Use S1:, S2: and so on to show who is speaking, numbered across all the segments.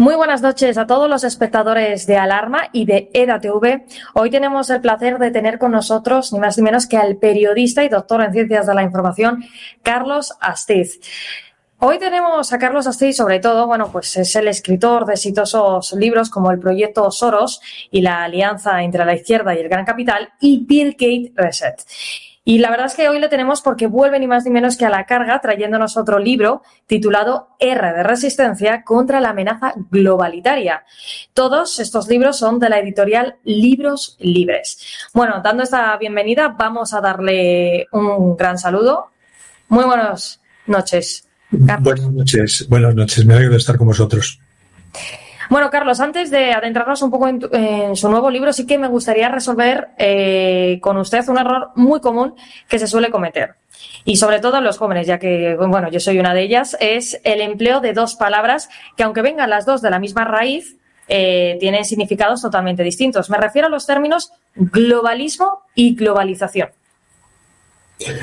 S1: Muy buenas noches a todos los espectadores de Alarma y de EDATV. Hoy tenemos el placer de tener con nosotros ni más ni menos que al periodista y doctor en Ciencias de la Información, Carlos Astiz. Hoy tenemos a Carlos Astiz, sobre todo, bueno, pues es el escritor de exitosos libros como el proyecto Soros y la alianza entre la izquierda y el gran capital y Bill Gates Reset. Y la verdad es que hoy le tenemos porque vuelve ni más ni menos que a la carga trayéndonos otro libro titulado R de Resistencia contra la amenaza globalitaria. Todos estos libros son de la editorial Libros Libres. Bueno, dando esta bienvenida, vamos a darle un gran saludo. Muy buenas noches.
S2: Buenas noches, buenas noches. Me alegro de estar con vosotros.
S1: Bueno, Carlos, antes de adentrarnos un poco en, tu, en su nuevo libro, sí que me gustaría resolver eh, con usted un error muy común que se suele cometer. Y sobre todo en los jóvenes, ya que, bueno, yo soy una de ellas, es el empleo de dos palabras que, aunque vengan las dos de la misma raíz, eh, tienen significados totalmente distintos. Me refiero a los términos globalismo y globalización.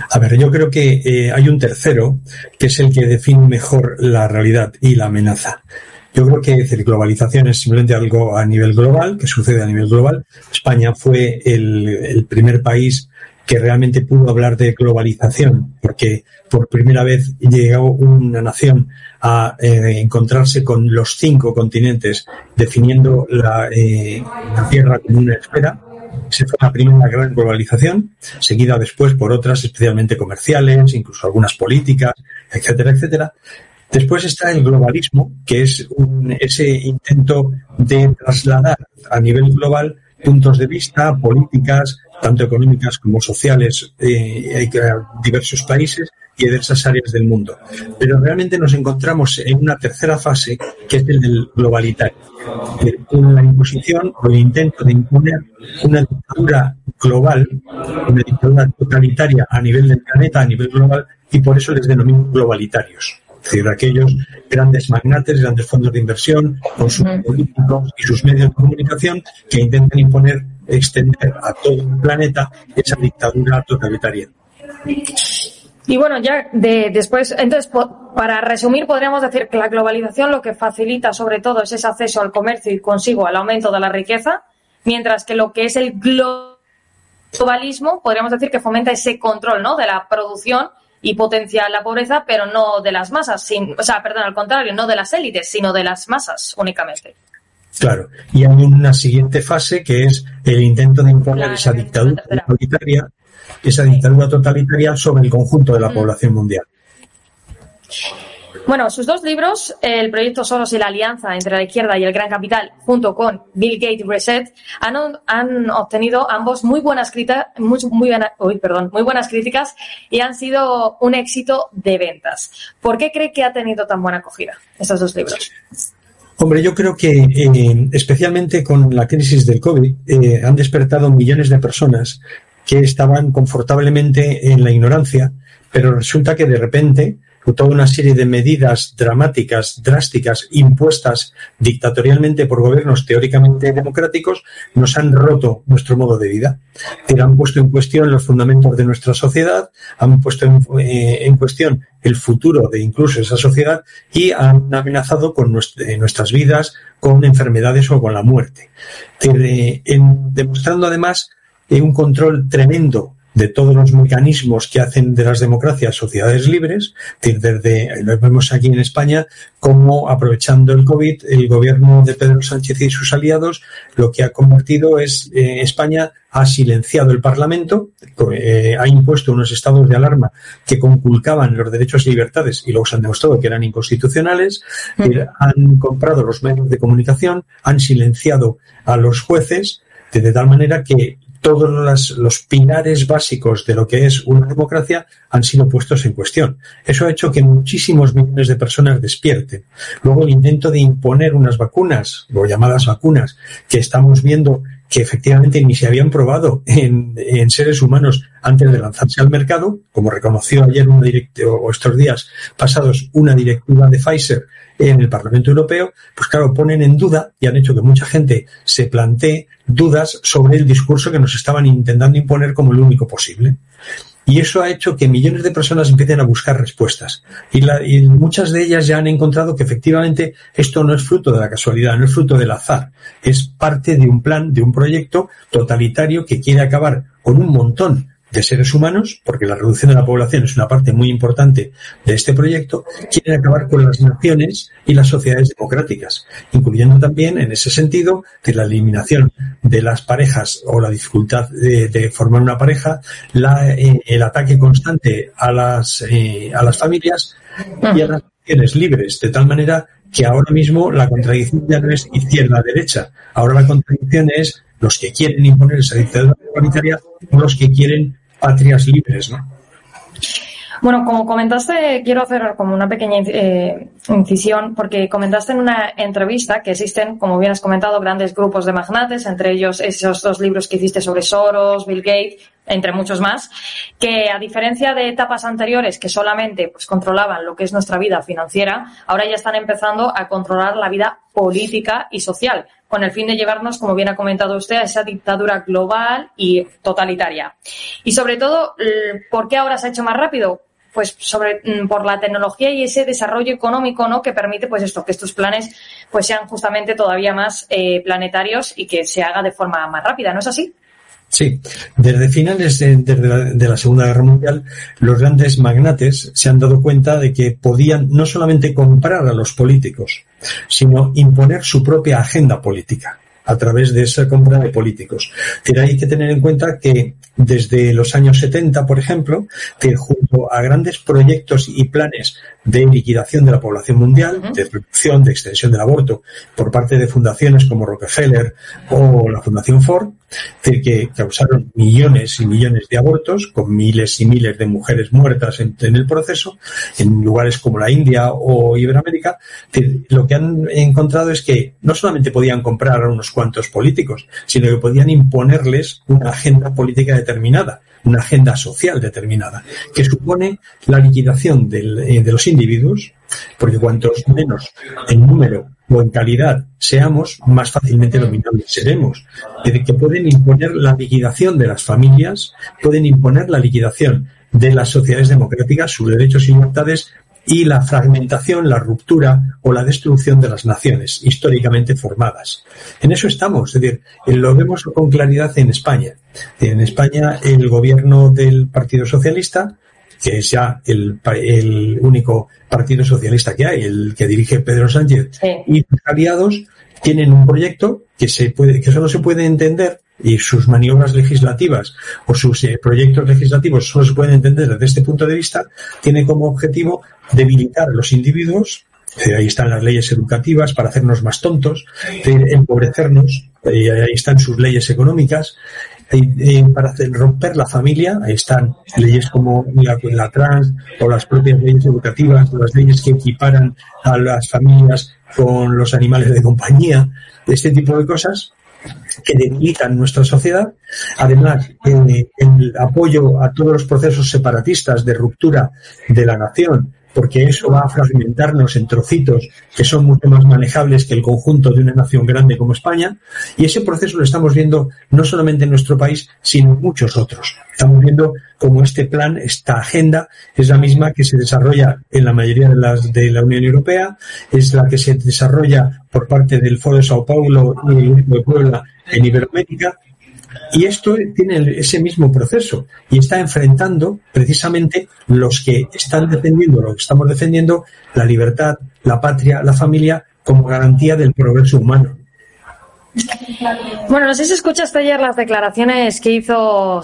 S2: A ver, yo creo que eh, hay un tercero que es el que define mejor la realidad y la amenaza. Yo creo que decir, globalización es simplemente algo a nivel global, que sucede a nivel global. España fue el, primer país que realmente pudo hablar de globalización, porque por primera vez llegó una nación a eh, encontrarse con los cinco continentes, definiendo la, eh, la Tierra como una esfera. Se fue la primera gran globalización, seguida después por otras especialmente comerciales, incluso algunas políticas, etcétera, etcétera. Después está el globalismo, que es un, ese intento de trasladar a nivel global puntos de vista, políticas, tanto económicas como sociales, eh, a diversos países y a diversas áreas del mundo. Pero realmente nos encontramos en una tercera fase, que es el del globalitario, con la imposición o el intento de imponer una dictadura global, una dictadura totalitaria a nivel del planeta, a nivel global, y por eso les denomino globalitarios. Es decir, aquellos grandes magnates, grandes fondos de inversión, con sus políticos y sus medios de comunicación que intentan imponer, extender a todo el planeta esa dictadura totalitaria.
S1: Y bueno, ya de, después, entonces, para resumir, podríamos decir que la globalización lo que facilita sobre todo es ese acceso al comercio y consigo al aumento de la riqueza, mientras que lo que es el globalismo, podríamos decir que fomenta ese control ¿no? de la producción y potencia la pobreza, pero no de las masas, sin, o sea, perdón, al contrario, no de las élites, sino de las masas únicamente.
S2: Claro, y hay una siguiente fase que es el intento de imponer esa dictadura totalitaria esa dictadura totalitaria sobre el conjunto de la población mundial.
S1: Bueno, sus dos libros, El proyecto Soros y la alianza entre la izquierda y el gran capital, junto con Bill Gates Reset, han, han obtenido ambos muy buenas, críticas, muy, buenas críticas y han sido un éxito de ventas. ¿Por qué cree que ha tenido tan buena acogida estos dos libros?
S2: Hombre, yo creo que eh, especialmente con la crisis del COVID eh, han despertado millones de personas que estaban confortablemente en la ignorancia, pero resulta que de repente toda una serie de medidas dramáticas, drásticas, impuestas dictatorialmente por gobiernos teóricamente democráticos, nos han roto nuestro modo de vida. han puesto en cuestión los fundamentos de nuestra sociedad, han puesto en, eh, cuestión el futuro de incluso esa sociedad y han amenazado con eh, nuestras vidas, con enfermedades o con la muerte. Eh, demostrando además un control tremendo de todos los mecanismos que hacen de las democracias sociedades libres, desde, lo vemos aquí en España, como aprovechando el COVID, el gobierno de Pedro Sánchez y sus aliados lo que ha convertido es eh, España ha silenciado el Parlamento, eh, ha impuesto unos estados de alarma que conculcaban los derechos y libertades y luego se han demostrado que eran inconstitucionales, eh, han comprado los medios de comunicación, han silenciado a los jueces, de tal manera que todos los pilares básicos de lo que es una democracia han sido puestos en cuestión. Eso ha hecho que muchísimos millones de personas despierten. Luego el intento de imponer unas vacunas, o llamadas vacunas, que estamos viendo que efectivamente ni se habían probado en, seres humanos antes de lanzarse al mercado, como reconoció ayer una o estos días pasados una directiva de Pfizer en el Parlamento Europeo, pues claro, ponen en duda y han hecho que mucha gente se plantee dudas sobre el discurso que nos estaban intentando imponer como el único posible. Y eso ha hecho que millones de personas empiecen a buscar respuestas. Y, muchas de ellas ya han encontrado que efectivamente esto no es fruto de la casualidad, no es fruto del azar. Es parte de un plan, de un proyecto totalitario que quiere acabar con un montón de seres humanos, porque la reducción de la población es una parte muy importante de este proyecto, quieren acabar con las naciones y las sociedades democráticas, incluyendo también, en ese sentido, la eliminación de las parejas o la dificultad de, formar una pareja, la, eh, el ataque constante a las, eh, a las familias y a las naciones libres, de tal manera que ahora mismo la contradicción ya no es izquierda-derecha, ahora la contradicción es los que quieren imponer esa dictadura igualitaria o los que quieren patrias libres, ¿no?
S1: Bueno, como comentaste, quiero hacer como una pequeña eh, incisión, porque comentaste en una entrevista que existen, como bien has comentado, grandes grupos de magnates, entre ellos esos dos libros que hiciste sobre Soros, Bill Gates, entre muchos más, que a diferencia de etapas anteriores que solamente pues, controlaban lo que es nuestra vida financiera, ahora ya están empezando a controlar la vida política y social, con el fin de llevarnos, como bien ha comentado usted, a esa dictadura global y totalitaria. Y sobre todo, ¿por qué ahora se ha hecho más rápido? Pues sobre, mm, por la tecnología y ese desarrollo económico, ¿no? Que permite, pues esto, que estos planes, pues sean justamente todavía más eh, planetarios y que se haga de forma más rápida, ¿no es así?
S2: Sí, desde finales de, de, la, Segunda Guerra Mundial, los grandes magnates se han dado cuenta de que podían no solamente comprar a los políticos, sino imponer su propia agenda política a través de esa compra de políticos. Pero hay que tener en cuenta que desde los años 70, por ejemplo, que junto a grandes proyectos y planes de liquidación de la población mundial, de reducción, de extensión del aborto, por parte de fundaciones como Rockefeller o la Fundación Ford, que causaron millones y millones de abortos, con miles y miles de mujeres muertas en, el proceso, en lugares como la India o Iberoamérica, lo que han encontrado es que no solamente podían comprar a unos cuantos políticos, sino que podían imponerles una agenda política determinada, una agenda social determinada, que supone la liquidación eh, de los individuos, porque cuantos menos en número o en calidad seamos, más fácilmente dominables seremos. Es que pueden imponer la liquidación de las familias, pueden imponer la liquidación de las sociedades democráticas, sus derechos y libertades y la fragmentación, la ruptura o la destrucción de las naciones históricamente formadas. En eso estamos, es decir, lo vemos con claridad en España. En España el gobierno del Partido Socialista que es ya el, el único partido socialista que hay, el que dirige Pedro Sánchez, y sus aliados tienen un proyecto que se puede, que solo se puede entender y sus maniobras legislativas o sus eh, proyectos legislativos solo se pueden entender desde este punto de vista, tiene como objetivo debilitar a los individuos ahí están las leyes educativas para hacernos más tontos, empobrecernos, ahí están sus leyes económicas, para romper la familia, ahí están leyes como la, trans o las propias leyes educativas, las leyes que equiparan a las familias con los animales de compañía, este tipo de cosas que debilitan nuestra sociedad. Además, el apoyo a todos los procesos separatistas de ruptura de la nación porque eso va a fragmentarnos en trocitos que son mucho más manejables que el conjunto de una nación grande como España. Y ese proceso lo estamos viendo no solamente en nuestro país, sino en muchos otros. Estamos viendo cómo este plan, esta agenda, es la misma que se desarrolla en la mayoría de las de la Unión Europea, es la que se desarrolla por parte del Foro de Sao Paulo y el Grupo de Puebla en Iberoamérica, y esto tiene ese mismo proceso y está enfrentando precisamente los que están defendiendo, lo que estamos defendiendo, la libertad, la patria, la familia, como garantía del progreso humano.
S1: Bueno, no sé si escuchaste ayer las declaraciones que hizo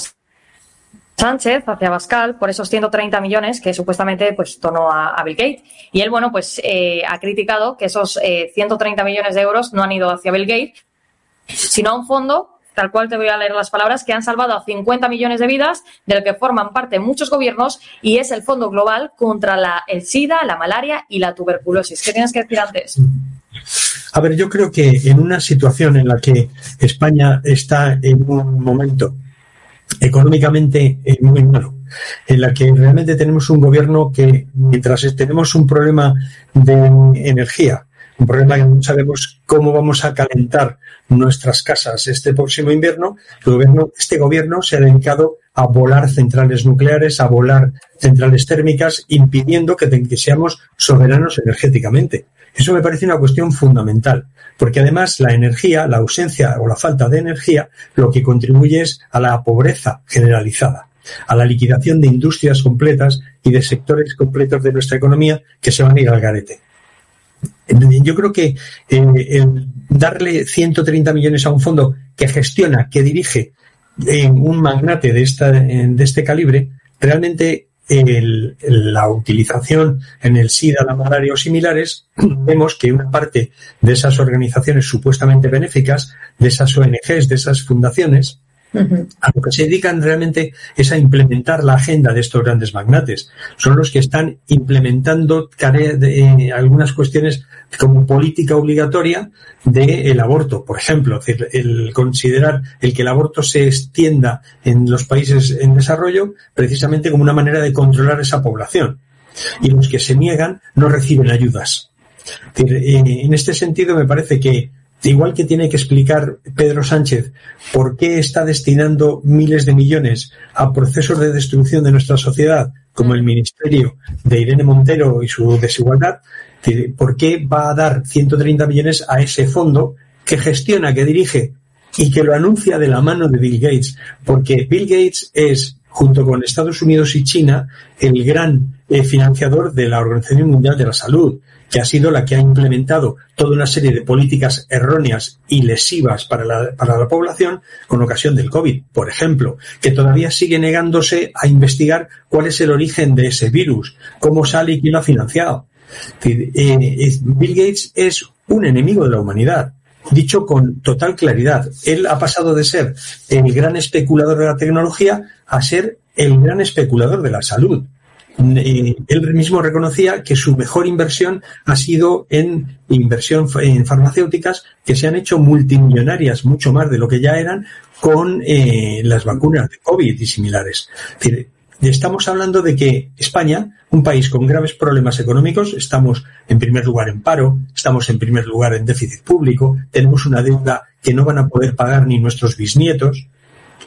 S1: Sánchez hacia Bascal por esos 130 millones que supuestamente pues donó a, Bill Gates. Y él, bueno, pues eh, ha criticado que esos 130 eh, millones de euros no han ido hacia Bill Gates, sino a un fondo tal cual te voy a leer las palabras, que han salvado a 50 millones de vidas, del que forman parte muchos gobiernos, y es el Fondo Global contra la, el SIDA, la malaria y la tuberculosis. ¿Qué tienes que decir antes?
S2: A ver, yo creo que en una situación en la que España está en un momento económicamente eh, muy malo, en la que realmente tenemos un gobierno que, mientras tenemos un problema de energía, un problema que no sabemos cómo vamos a calentar nuestras casas este próximo invierno. Este gobierno se ha dedicado a volar centrales nucleares, a volar centrales térmicas, impidiendo que, que seamos soberanos energéticamente. Eso me parece una cuestión fundamental, porque además la energía, la ausencia o la falta de energía, lo que contribuye es a la pobreza generalizada, a la liquidación de industrias completas y de sectores completos de nuestra economía que se van a ir al garete. Yo creo que eh, darle 130 millones a un fondo que gestiona, que dirige un magnate de, esta, de este calibre, realmente la utilización en el SIDA, la malaria o similares, vemos que una parte de esas organizaciones supuestamente benéficas, de esas ONGs, de esas fundaciones, a lo que se dedican realmente es a implementar la agenda de estos grandes magnates. Son los que están implementando eh, algunas cuestiones como política obligatoria del aborto. Por ejemplo, el considerar el que el aborto se extienda en los países en desarrollo precisamente como una manera de controlar esa población. Y los que se niegan no reciben ayudas. Eh, en este sentido, me parece que Igual que tiene que explicar Pedro Sánchez por qué está destinando miles de millones a procesos de destrucción de nuestra sociedad, como el Ministerio de Irene Montero y su desigualdad, por qué va a dar 130 millones a ese fondo que gestiona, que dirige y que lo anuncia de la mano de Bill Gates, porque Bill Gates es, junto con Estados Unidos y China, el gran eh, financiador de la Organización Mundial de la Salud que ha sido la que ha implementado toda una serie de políticas erróneas y lesivas para la, para la población con ocasión del COVID, por ejemplo, que todavía sigue negándose a investigar cuál es el origen de ese virus, cómo sale y quién lo ha financiado. Eh, Bill Gates es un enemigo de la humanidad dicho con total claridad. Él ha pasado de ser el gran especulador de la tecnología a ser el gran especulador de la salud él mismo reconocía que su mejor inversión ha sido en inversión en farmacéuticas que se han hecho multimillonarias, mucho más de lo que ya eran, con eh, las vacunas de COVID y similares. estamos hablando de que España, un país con graves problemas económicos, estamos en primer lugar en paro, estamos en primer lugar en déficit público, tenemos una deuda que no van a poder pagar ni nuestros bisnietos,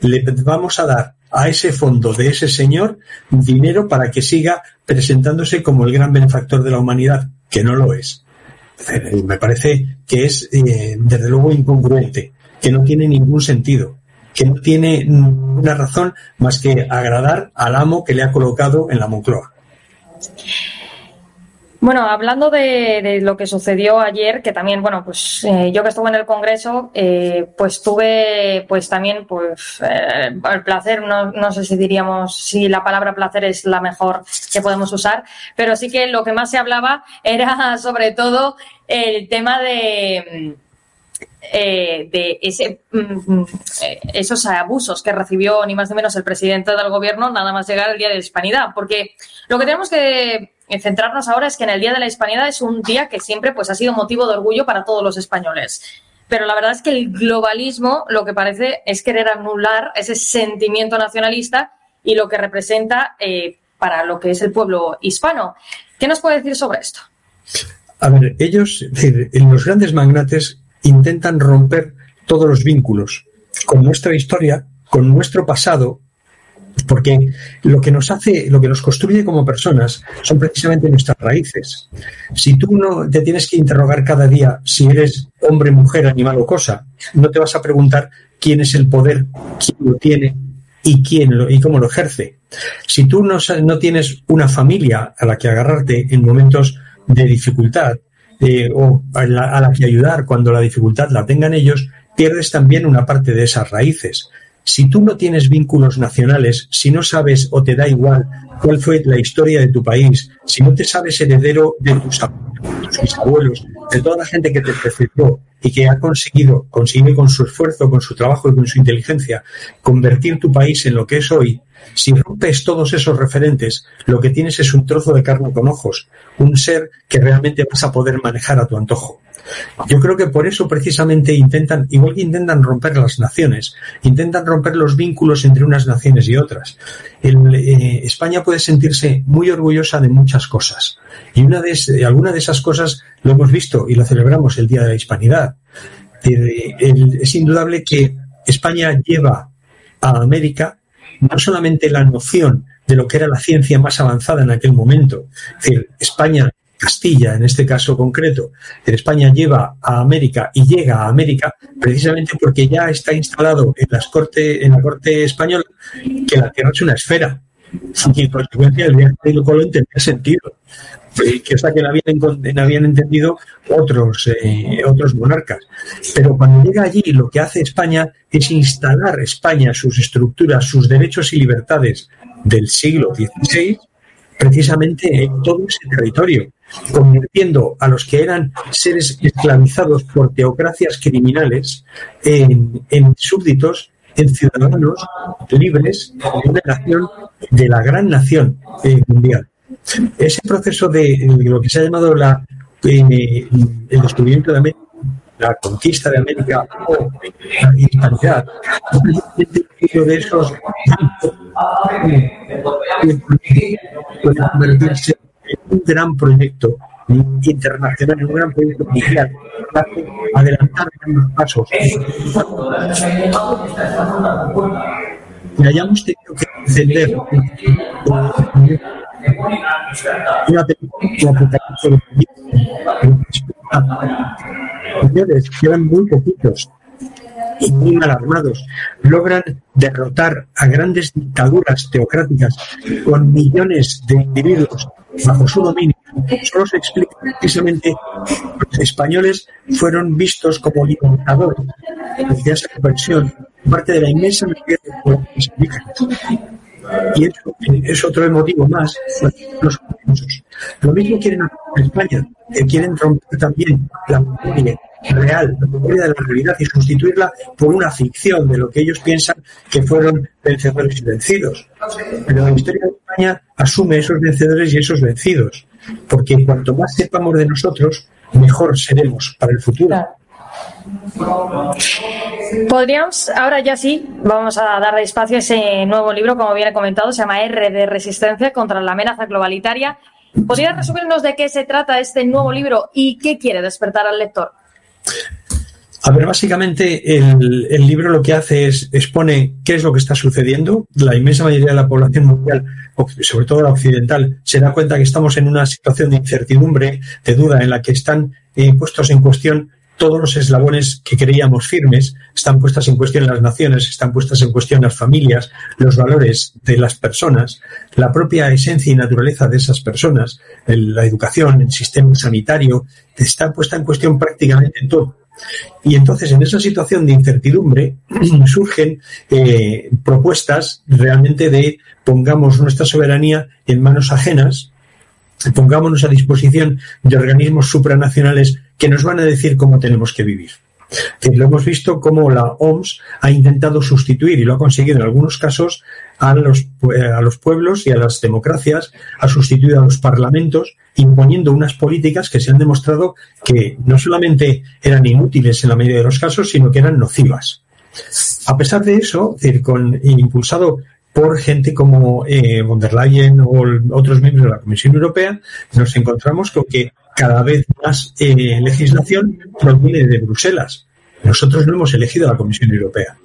S2: le vamos a dar a ese fondo de ese señor dinero para que siga presentándose como el gran benefactor de la humanidad, que no lo es. Me parece que es, eh, desde luego, incongruente, que no tiene ningún sentido, que no tiene una razón más que agradar al amo que le ha colocado en la Moncloa.
S1: Bueno, hablando de, lo que sucedió ayer, que también, bueno, pues eh, yo que estuve en el Congreso, eh, pues tuve, pues también, pues eh, el placer, no, sé si diríamos si la palabra placer es la mejor que podemos usar, pero sí que lo que más se hablaba era sobre todo el tema de eh, de ese, mm, eh, esos abusos que recibió ni más ni menos el presidente del gobierno nada más llegar el Día de la Hispanidad. Porque lo que tenemos que centrarnos ahora es que en el Día de la Hispanidad es un día que siempre pues, ha sido motivo de orgullo para todos los españoles. Pero la verdad es que el globalismo lo que parece es querer anular ese sentimiento nacionalista y lo que representa eh, para lo que es el pueblo hispano. ¿Qué nos puede decir sobre esto?
S2: A ver, ellos, los grandes magnates intentan romper todos los vínculos con nuestra historia, con nuestro pasado, porque lo que nos hace, lo que nos construye como personas son precisamente nuestras raíces. Si tú no te tienes que interrogar cada día si eres hombre, mujer, animal o cosa, no te vas a preguntar quién es el poder, quién lo tiene y quién lo, y cómo lo ejerce. Si tú no, no tienes una familia a la que agarrarte en momentos de dificultad, eh, o a la, a la que ayudar cuando la dificultad la tengan ellos, pierdes también una parte de esas raíces. Si tú no tienes vínculos nacionales, si no sabes o te da igual cuál fue la historia de tu país, si no te sabes heredero de tus abuelos, de toda la gente que te precedió y que ha conseguido, consigue con su esfuerzo, con su trabajo y con su inteligencia, convertir tu país en lo que es hoy, si rompes todos esos referentes, lo que tienes es un trozo de carne con ojos, un ser que realmente vas a poder manejar a tu antojo. Yo creo que por eso precisamente intentan, igual que intentan romper las naciones, intentan romper los vínculos entre unas naciones y otras. Eh, España puede sentirse muy orgullosa de muchas cosas. Y una de, alguna de esas cosas lo hemos visto y lo celebramos el Día de la Hispanidad. Eh, es indudable que España lleva a América no solamente la noción de lo que era la ciencia más avanzada en aquel momento, es decir, España Castilla, en este caso concreto, en España lleva a América y llega a América precisamente porque ya está instalado en, las corte, en la Corte Española que la Tierra es una esfera. Y en consecuencia el viaje de Colón tenía sentido. Que hasta que no habían, habían entendido otros, eh, otros monarcas. Pero cuando llega allí, lo que hace España es instalar España, sus estructuras, sus derechos y libertades del siglo XVI, precisamente en todo ese territorio convirtiendo a los que eran seres esclavizados por teocracias criminales en, súbditos, en ciudadanos libres de una nación, de la gran nación eh, mundial. Ese proceso de, lo que se ha llamado la, eh, el descubrimiento de América, la conquista de América o la hispanidad, de esos un gran proyecto internacional, un gran proyecto mundial, adelantar grandes pasos. Y hayamos tenido que encender una película señores que eran muy poquitos y muy mal armados, logran derrotar a grandes dictaduras teocráticas con millones de individuos bajo su dominio, solo se explica precisamente los españoles fueron vistos como libertadores de esa conversión, parte de la inmensa mayoría de pueblos indígenas. Y eso es otro motivo más los Lo mismo quieren en España, que quieren romper también la memoria real, la memoria de la realidad y sustituirla por una ficción de lo que ellos piensan que fueron vencedores y vencidos. Pero la historia España asume esos vencedores y esos vencidos, porque cuanto más sepamos de nosotros, mejor seremos para el futuro.
S1: Podríamos, ahora ya sí, vamos a darle espacio a ese nuevo libro, como bien he comentado, se llama R de Resistencia contra la amenaza globalitaria. ¿Podría resumirnos de qué se trata este nuevo libro y qué quiere despertar al lector?
S2: A ver, básicamente el, libro lo que hace es expone qué es lo que está sucediendo. La inmensa mayoría de la población mundial, sobre todo la occidental, se da cuenta que estamos en una situación de incertidumbre, de duda, en la que están eh, puestos en cuestión todos los eslabones que creíamos firmes están puestas en cuestión las naciones, están puestas en cuestión las familias, los valores de las personas, la propia esencia y naturaleza de esas personas, la educación, el sistema sanitario, está puesta en cuestión prácticamente en todo. Y entonces, en esa situación de incertidumbre, surgen eh, propuestas realmente de pongamos nuestra soberanía en manos ajenas, pongámonos a disposición de organismos supranacionales que nos van a decir cómo tenemos que vivir. Lo hemos visto cómo la OMS ha intentado sustituir, y lo ha conseguido en algunos casos, a los, a los pueblos y a las democracias, ha sustituido a los parlamentos, imponiendo unas políticas que se han demostrado que no solamente eran inútiles en la mayoría de los casos, sino que eran nocivas. A pesar de eso, con, impulsado por gente como eh, von der Leyen o otros miembros de la Comisión Europea, nos encontramos con que cada vez más eh, legislación proviene de Bruselas. Nosotros no hemos elegido a la Comisión Europea.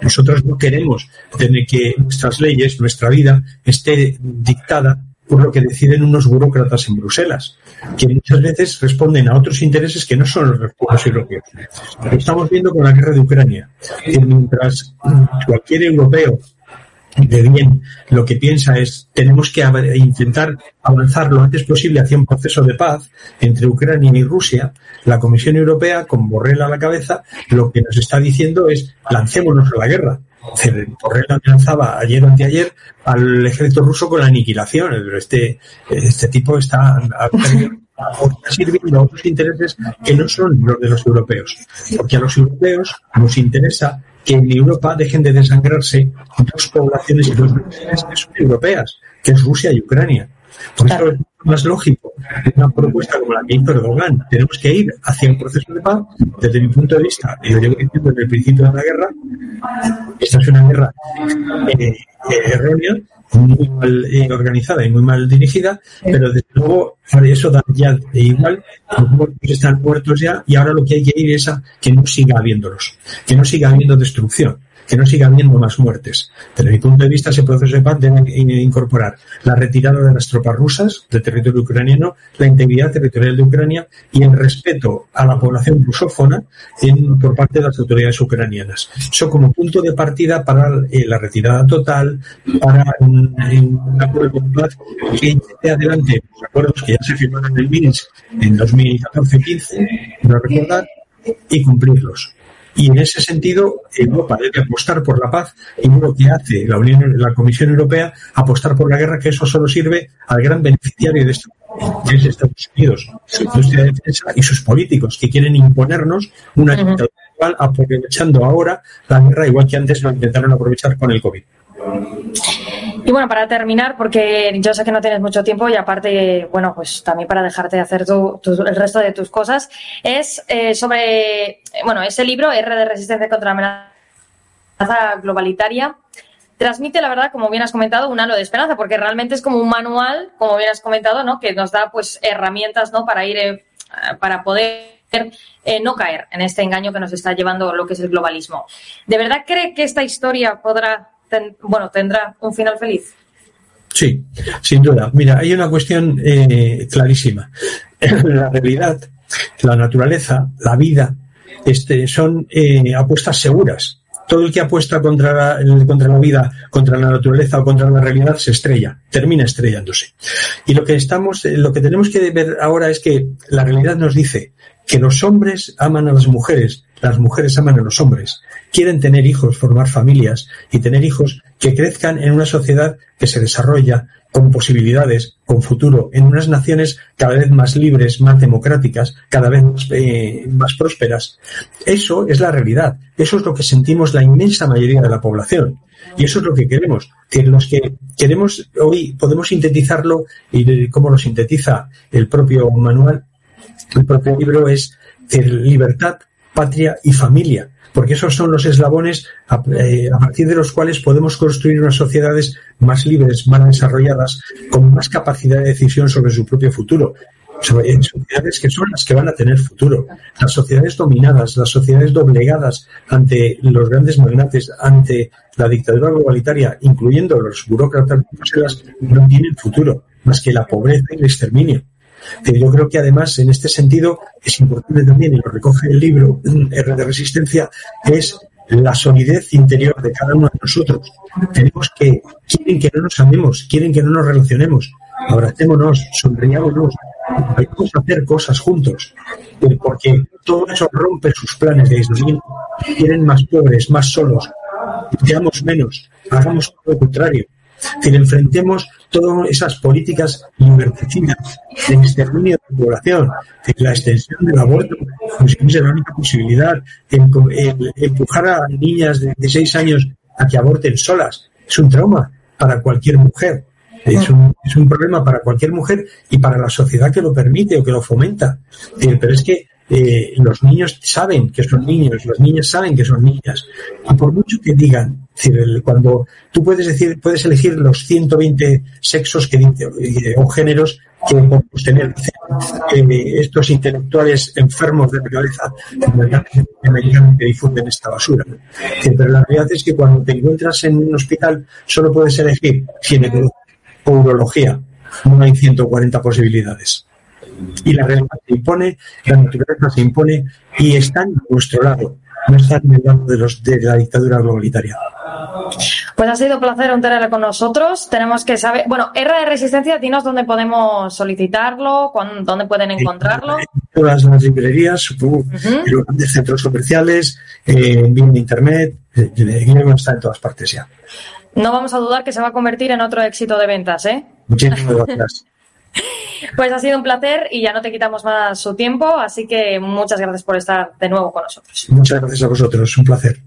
S2: Nosotros no queremos tener que nuestras leyes, nuestra vida, esté dictada por lo que deciden unos burócratas en Bruselas, que muchas veces responden a otros intereses que no son los pueblos europeos. Lo estamos viendo con la guerra de Ucrania. Que mientras cualquier europeo de bien lo que piensa es tenemos que intentar avanzar lo antes posible hacia un proceso de paz entre Ucrania y Rusia, la Comisión Europea, con Borrell a la cabeza, lo que nos está diciendo es lancémonos a la guerra. Borrell amenazaba ayer o anteayer al ejército ruso con la aniquilación. Este, este tipo está sirviendo a otros intereses que no son los de los europeos. Porque a los europeos nos interesa que en Europa dejen de desangrarse dos poblaciones y dos naciones que son europeas, que es Rusia y Ucrania. Por eso es más lógico una propuesta como la que hizo Erdogan. Tenemos que ir hacia un proceso de paz. Desde mi punto de vista, y lo llevo diciendo desde el principio de la guerra, esta es una guerra eh, eh, errónea muy mal eh, organizada y muy mal dirigida, pero desde luego eso da ya de igual, los muertos están muertos ya y ahora lo que hay que ir es a que no siga habiéndolos, que no siga habiendo destrucción que no siga habiendo más muertes. Desde mi punto de vista, ese proceso de paz debe incorporar la retirada de las tropas rusas del territorio ucraniano, la integridad territorial de Ucrania y el respeto a la población rusófona por parte de las autoridades ucranianas. Eso como punto de partida para eh, la retirada total, para un, acuerdo de paz que lleve adelante los acuerdos que ya se firmaron en el Minsk en 2014-15, no recordar, y cumplirlos. Y en ese sentido, Europa debe apostar por la paz y lo que hace la Unión, la Comisión Europea, apostar por la guerra, que eso solo sirve al gran beneficiario de esto, que es Estados Unidos, su industria de defensa y sus políticos, que quieren imponernos una dictadura aprovechando ahora la guerra, igual que antes lo intentaron aprovechar con el COVID.
S1: Y bueno, para terminar, porque yo sé que no tienes mucho tiempo y aparte, bueno, pues también para dejarte hacer el resto de tus cosas, es eh, sobre, bueno, ese libro, R de Resistencia contra la amenaza globalitaria, transmite, la verdad, como bien has comentado, un halo de esperanza, porque realmente es como un manual, como bien has comentado, ¿no? Que nos da, pues, herramientas, ¿no? Para ir, eh, para poder eh, no caer en este engaño que nos está llevando lo que es el globalismo. ¿De verdad cree que esta historia podrá bueno, tendrá un final feliz.
S2: Sí, sin duda. Mira, hay una cuestión eh, clarísima. La realidad, la naturaleza, la vida, este, son eh, apuestas seguras. Todo el que apuesta contra la, contra la vida, contra la naturaleza o contra la realidad se estrella, termina estrellándose. Y lo que estamos, eh, lo que tenemos que ver ahora es que la realidad nos dice que los hombres aman a las mujeres, las mujeres aman a los hombres, quieren tener hijos, formar familias y tener hijos que crezcan en una sociedad que se desarrolla con posibilidades, con futuro, en unas naciones cada vez más libres, más democráticas, cada vez más, eh, prósperas. Eso es la realidad. Eso es lo que sentimos la inmensa mayoría de la población. Y eso es lo que queremos. Que los que queremos hoy podemos sintetizarlo y cómo lo sintetiza el propio manual, el propio libro es libertad, patria y familia porque esos son los eslabones eh, a, partir de los cuales podemos construir unas sociedades más libres, más desarrolladas, con más capacidad de decisión sobre su propio futuro. Eh, sociedades que son las que van a tener futuro. Las sociedades dominadas, las sociedades doblegadas ante los grandes magnates, ante la dictadura globalitaria, incluyendo los burócratas de Bruselas, no tienen futuro, más que la pobreza y el exterminio. Eh, yo creo que además en este sentido es importante también, y lo recoge el libro R de Resistencia, es la solidez interior de cada uno de nosotros. Tenemos que, quieren que no nos amemos, quieren que no nos relacionemos, abracémonos, sonriámonos, vamos a hacer cosas juntos, porque todo eso rompe sus planes de aislamiento. Quieren más pobres, más solos, seamos menos, hagamos lo contrario. Que enfrentemos todas esas políticas liberticidas de exterminio de la población, la extensión del aborto, si fuese la única posibilidad, empujar a niñas de, de seis años a que aborten solas. Es un trauma para cualquier mujer. Es un, es un, problema para cualquier mujer y para la sociedad que lo permite o que lo fomenta. Pero es que eh, los niños saben que son niños, las niñas saben que son niñas. Y por mucho que digan, cuando tú puedes decir, puedes elegir los 120 sexos que eh, o géneros que podemos tener eh, estos intelectuales enfermos de la cabeza que difunden esta basura. Pero la realidad es que cuando te encuentras en un hospital solo puedes elegir ginecología o urología. No hay 140 posibilidades y la realidad se impone, la naturaleza se impone y están a nuestro lado, no están en el lado de, los, de la dictadura globalitaria.
S1: Pues ha sido un placer tenerle con nosotros. Tenemos que saber, bueno, R de Resistencia, dinos dónde podemos solicitarlo, dónde pueden encontrarlo. En
S2: todas las librerías, supongo, en los grandes centros comerciales, en de internet, está en todas partes ya.
S1: No vamos a dudar que se va a convertir en otro éxito de ventas, ¿eh?
S2: Muchísimas gracias.
S1: Pues ha sido un placer y ya no te quitamos más su tiempo, así que muchas gracias por estar de nuevo con nosotros.
S2: Muchas gracias a vosotros, un placer.